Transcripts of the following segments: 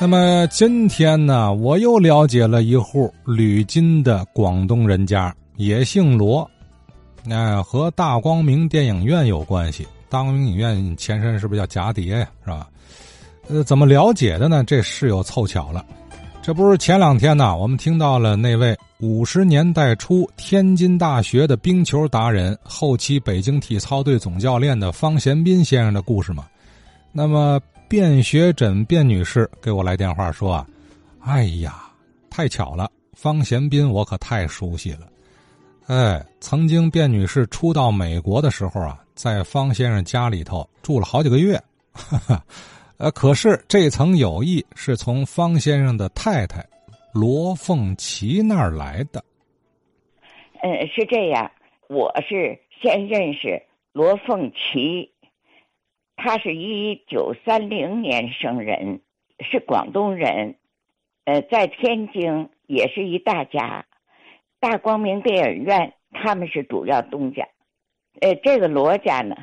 那么今天呢，我又了解了一户吕金的广东人家，也姓罗，那和大光明电影院有关系。大光明影院前身是不是叫贾蝶呀？是吧？呃，怎么了解的呢？这事又凑巧了。这不是前两天呢，我们听到了那位五十年代初天津大学的冰球达人，后期北京体操队总教练的方贤斌先生的故事吗？那么。卞学诊卞女士给我来电话说：“啊，哎呀，太巧了，方贤斌我可太熟悉了。哎，曾经卞女士初到美国的时候啊，在方先生家里头住了好几个月。呃，可是这层友谊是从方先生的太太罗凤琪那儿来的。嗯，是这样，我是先认识罗凤琪。”他是一九三零年生人，是广东人，呃，在天津也是一大家，大光明电影院他们是主要东家，呃，这个罗家呢，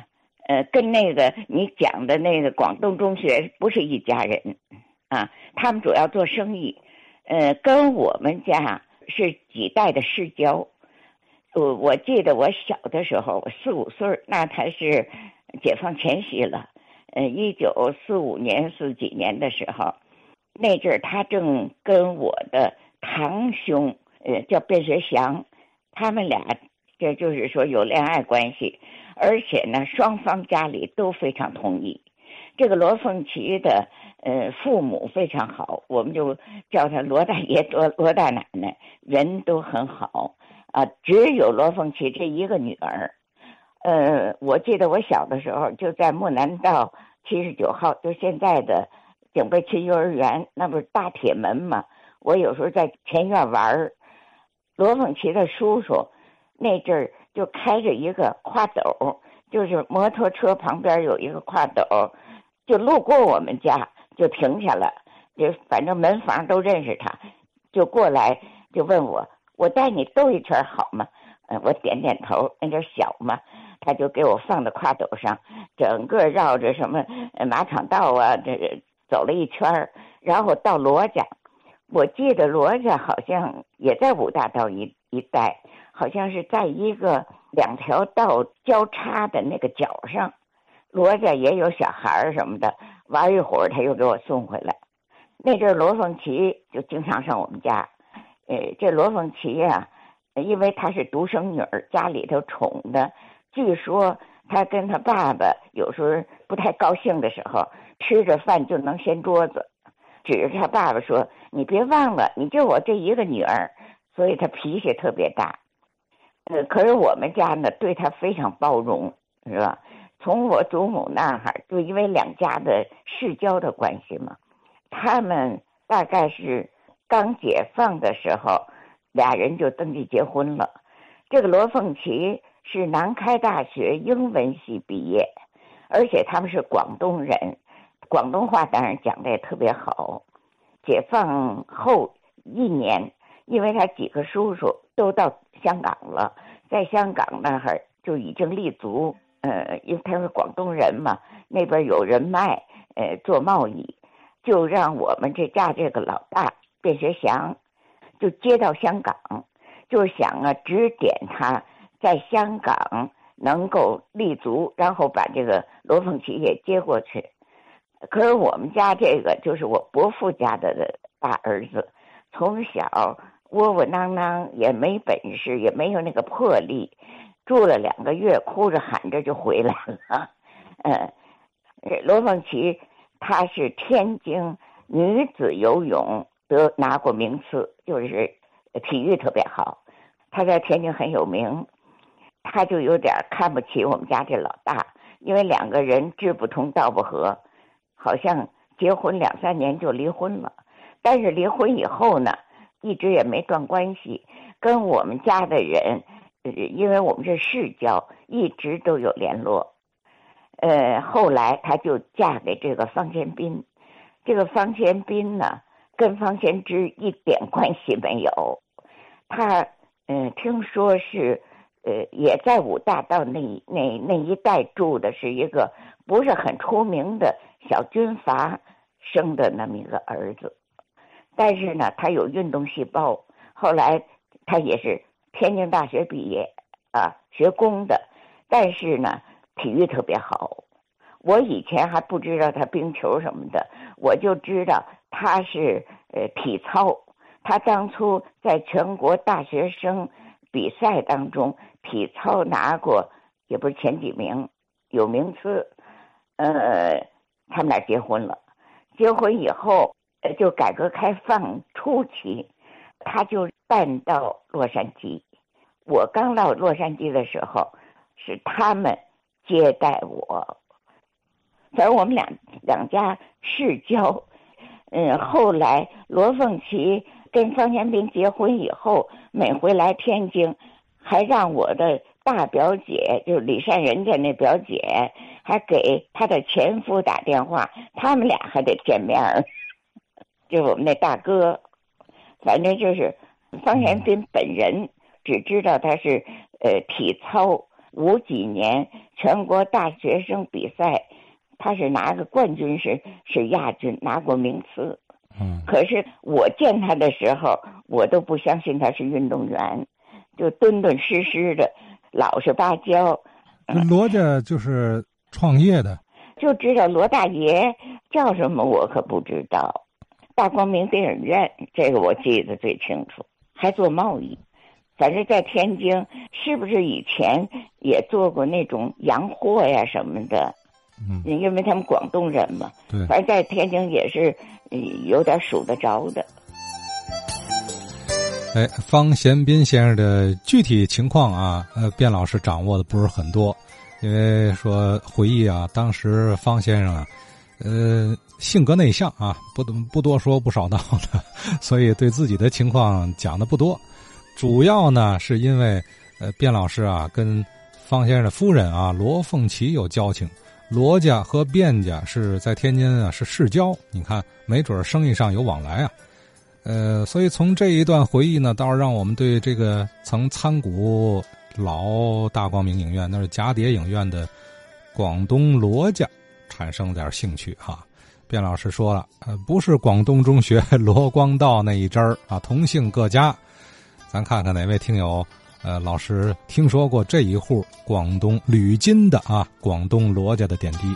呃，跟那个你讲的那个广东中学不是一家人，啊，他们主要做生意，呃，跟我们家是几代的世交，我我记得我小的时候，我四五岁那才是。解放前夕了，呃，一九四五年四几年的时候，那阵儿他正跟我的堂兄，呃，叫卞学祥，他们俩这就是说有恋爱关系，而且呢，双方家里都非常同意。这个罗凤琪的呃父母非常好，我们就叫他罗大爷、罗罗大奶奶，人都很好啊。只有罗凤琪这一个女儿。呃，我记得我小的时候就在木南道七十九号，就现在的警备区幼儿园，那不是大铁门吗？我有时候在前院玩儿。罗凤琪的叔叔那阵儿就开着一个挎斗，就是摩托车旁边有一个挎斗，就路过我们家就停下了，就反正门房都认识他，就过来就问我：“我带你兜一圈好吗？”嗯，我点点头，那点小嘛。他就给我放在挎斗上，整个绕着什么马场道啊，这走了一圈儿然后到罗家。我记得罗家好像也在五大道一一带，好像是在一个两条道交叉的那个角上。罗家也有小孩儿什么的，玩一会儿他又给我送回来。那阵罗凤琪就经常上我们家。呃，这罗凤琪呀，因为她是独生女儿，家里头宠的。据说他跟他爸爸有时候不太高兴的时候，吃着饭就能掀桌子，指着他爸爸说：“你别忘了，你就我这一个女儿。”所以他脾气特别大。呃，可是我们家呢对他非常包容，是吧？从我祖母那儿，就因为两家的世交的关系嘛，他们大概是刚解放的时候，俩人就登记结婚了。这个罗凤琪。是南开大学英文系毕业，而且他们是广东人，广东话当然讲的也特别好。解放后一年，因为他几个叔叔都到香港了，在香港那儿就已经立足。呃，因为他是广东人嘛，那边有人脉，呃，做贸易，就让我们这家这个老大卞学祥就接到香港，就是想啊指点他。在香港能够立足，然后把这个罗凤琪也接过去。可是我们家这个就是我伯父家的大儿子，从小窝窝囊囊，也没本事，也没有那个魄力，住了两个月，哭着喊着就回来了。嗯，罗凤琪她是天津女子游泳得拿过名次，就是体育特别好，她在天津很有名。他就有点看不起我们家这老大，因为两个人志不同道不合，好像结婚两三年就离婚了。但是离婚以后呢，一直也没断关系，跟我们家的人，因为我们是世交，一直都有联络。呃，后来他就嫁给这个方先斌，这个方先斌呢，跟方先之一点关系没有。他嗯，听说是。呃，也在五大道那那那一带住的是一个不是很出名的小军阀，生的那么一个儿子，但是呢，他有运动细胞。后来他也是天津大学毕业啊，学工的，但是呢，体育特别好。我以前还不知道他冰球什么的，我就知道他是呃体操。他当初在全国大学生比赛当中，体操拿过也不是前几名，有名次。呃，他们俩结婚了，结婚以后就改革开放初期，他就搬到洛杉矶。我刚到洛杉矶的时候，是他们接待我。反正我们两两家世交，嗯，后来罗凤琪跟方贤斌结婚以后，每回来天津，还让我的大表姐，就是李善人家那表姐，还给她的前夫打电话，他们俩还得见面儿。就我们那大哥，反正就是方贤斌本人，只知道他是呃体操五几年全国大学生比赛。他是拿个冠军，是是亚军，拿过名次。嗯，可是我见他的时候，我都不相信他是运动员，就敦敦实实的，老实巴交。罗家就是创业的，就知道罗大爷叫什么，我可不知道。大光明电影院这个我记得最清楚，还做贸易，反正在天津，是不是以前也做过那种洋货呀什么的？嗯，因为他们广东人嘛，对，反正在天津也是有点数得着的。哎，方贤斌先生的具体情况啊，呃，卞老师掌握的不是很多，因为说回忆啊，当时方先生啊，呃，性格内向啊，不不多说不少道的，所以对自己的情况讲的不多。主要呢，是因为呃，卞老师啊，跟方先生的夫人啊罗凤琪有交情。罗家和卞家是在天津啊，是世交。你看，没准生意上有往来啊。呃，所以从这一段回忆呢，倒是让我们对这个曾参股老大光明影院，那是蛱蝶影院的广东罗家，产生点兴趣哈。卞老师说了，呃，不是广东中学罗光道那一支儿啊，同姓各家。咱看看哪位听友。呃，老师听说过这一户广东吕金的啊，广东罗家的点滴。